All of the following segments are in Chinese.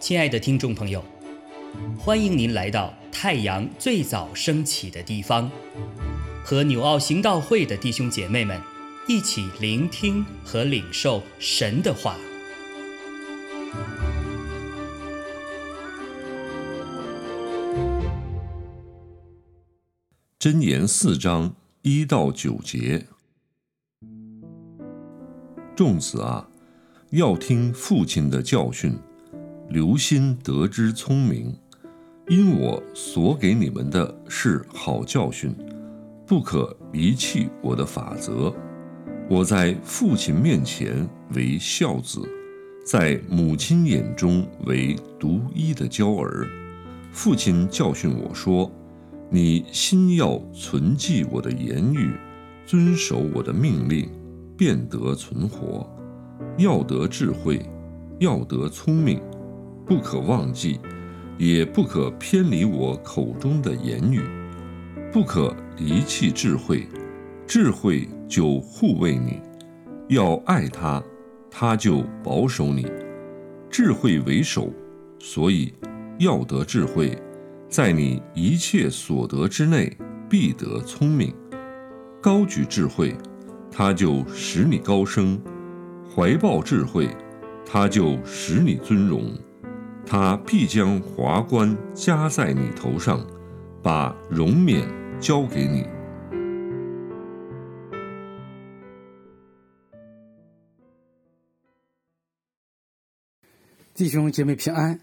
亲爱的听众朋友，欢迎您来到太阳最早升起的地方，和纽奥行道会的弟兄姐妹们一起聆听和领受神的话。箴言四章一到九节，众子啊，要听父亲的教训。留心得之聪明，因我所给你们的是好教训，不可离弃我的法则。我在父亲面前为孝子，在母亲眼中为独一的娇儿。父亲教训我说：“你心要存记我的言语，遵守我的命令，便得存活。要得智慧，要得聪明。”不可忘记，也不可偏离我口中的言语；不可离弃智慧，智慧就护卫你；要爱他，他就保守你。智慧为首，所以要得智慧，在你一切所得之内，必得聪明。高举智慧，他就使你高升；怀抱智慧，他就使你尊荣。他必将华冠加在你头上，把荣冕交给你。弟兄姐妹平安，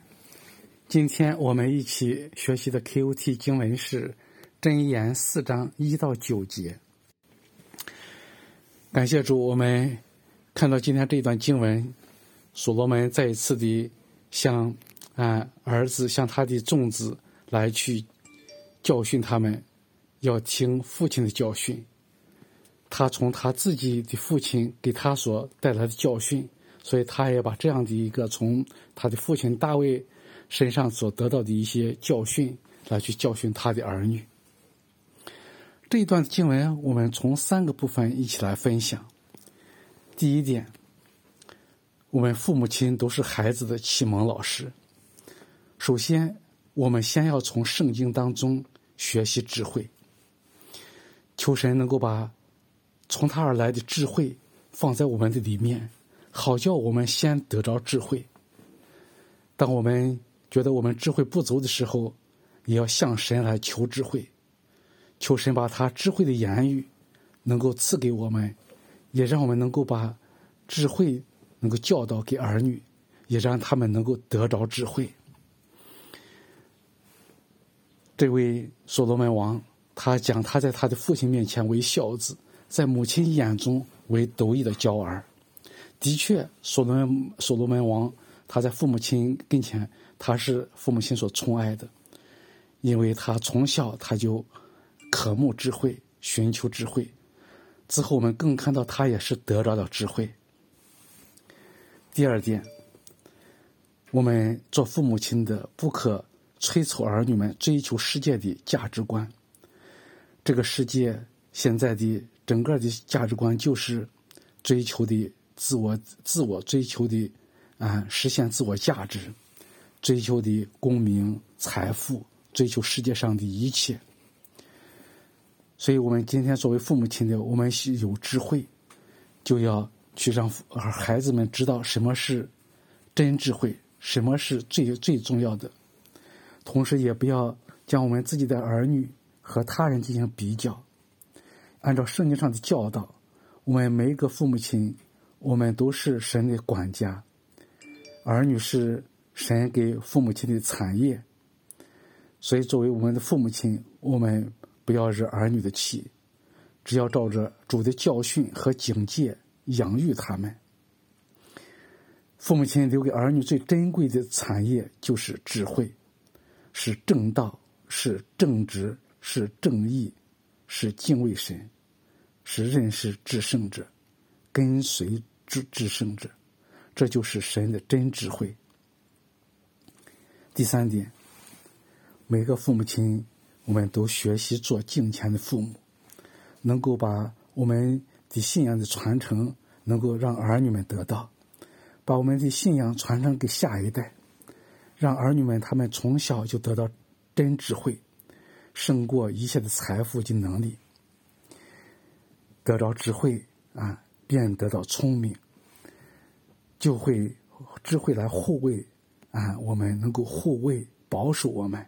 今天我们一起学习的 KOT 经文是《真言》四章一到九节。感谢主，我们看到今天这一段经文，所罗门再一次的向。啊，儿子向他的众子来去教训他们，要听父亲的教训。他从他自己的父亲给他所带来的教训，所以他也把这样的一个从他的父亲大卫身上所得到的一些教训来去教训他的儿女。这一段经文，我们从三个部分一起来分享。第一点，我们父母亲都是孩子的启蒙老师。首先，我们先要从圣经当中学习智慧，求神能够把从他而来的智慧放在我们的里面，好叫我们先得着智慧。当我们觉得我们智慧不足的时候，也要向神来求智慧，求神把他智慧的言语能够赐给我们，也让我们能够把智慧能够教导给儿女，也让他们能够得着智慧。这位所罗门王，他讲他在他的父亲面前为孝子，在母亲眼中为独一的娇儿。的确，所罗门所罗门王他在父母亲跟前，他是父母亲所宠爱的，因为他从小他就渴慕智慧，寻求智慧。之后我们更看到他也是得着了智慧。第二点，我们做父母亲的不可。催促儿女们追求世界的价值观。这个世界现在的整个的价值观就是追求的自我、自我追求的啊，实现自我价值，追求的功名、财富，追求世界上的一切。所以我们今天作为父母亲的，我们是有智慧，就要去让孩子们知道什么是真智慧，什么是最最重要的。同时，也不要将我们自己的儿女和他人进行比较。按照圣经上的教导，我们每一个父母亲，我们都是神的管家，儿女是神给父母亲的产业。所以，作为我们的父母亲，我们不要惹儿女的气，只要照着主的教训和警戒养育他们。父母亲留给儿女最珍贵的产业就是智慧。是正道，是正直，是正义，是敬畏神，是认识至圣者，跟随至至圣者，这就是神的真智慧。第三点，每个父母亲，我们都学习做敬虔的父母，能够把我们的信仰的传承能够让儿女们得到，把我们的信仰传承给下一代，让儿女们他们从小就得到真智慧，胜过一切的财富及能力。得到智慧啊，便得到聪明，就会智慧来护卫啊，我们能够护卫保守我们。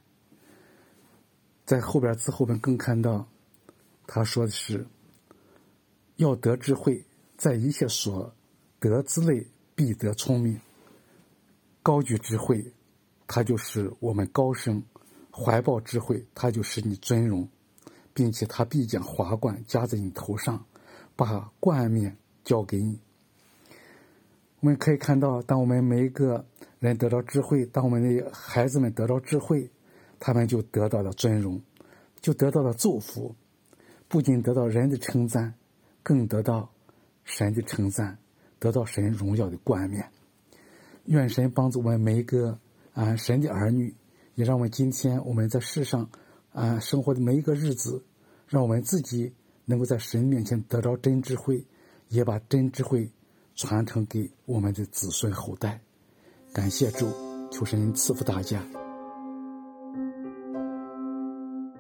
在后边字后边更看到，他说的是要得智慧。在一切所得之类，必得聪明。高举智慧，它就是我们高升；怀抱智慧，它就是你尊荣，并且它必将华冠加在你头上，把冠冕交给你。我们可以看到，当我们每一个人得到智慧，当我们的孩子们得到智慧，他们就得到了尊荣，就得到了祝福，不仅得到人的称赞，更得到。神的称赞，得到神荣耀的冠冕。愿神帮助我们每一个啊神的儿女，也让我们今天我们在世上啊生活的每一个日子，让我们自己能够在神面前得到真智慧，也把真智慧传承给我们的子孙后代。感谢主，求神赐福大家。